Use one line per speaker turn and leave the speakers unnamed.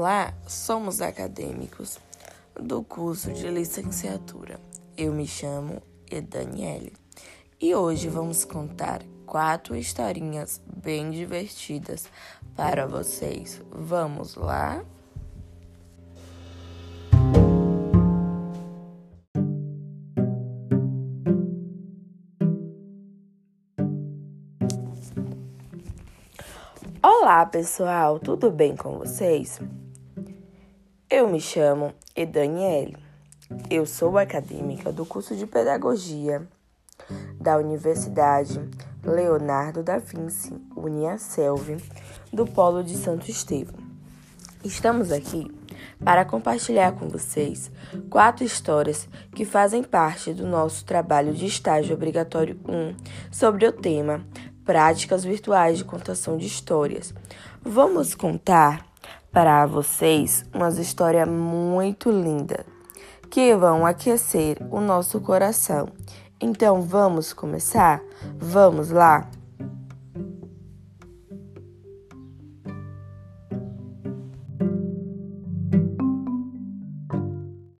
Olá, somos acadêmicos do curso de licenciatura. Eu me chamo Edaniele e hoje vamos contar quatro historinhas bem divertidas para vocês. Vamos lá? Olá, pessoal, tudo bem com vocês? Eu me chamo Edaniele. Eu sou acadêmica do curso de Pedagogia da Universidade Leonardo da Vinci, Uniaselv, do Polo de Santo Estevão. Estamos aqui para compartilhar com vocês quatro histórias que fazem parte do nosso trabalho de estágio obrigatório 1 sobre o tema práticas virtuais de contação de histórias. Vamos contar para vocês uma história muito linda que vão aquecer o nosso coração. Então vamos começar? Vamos lá?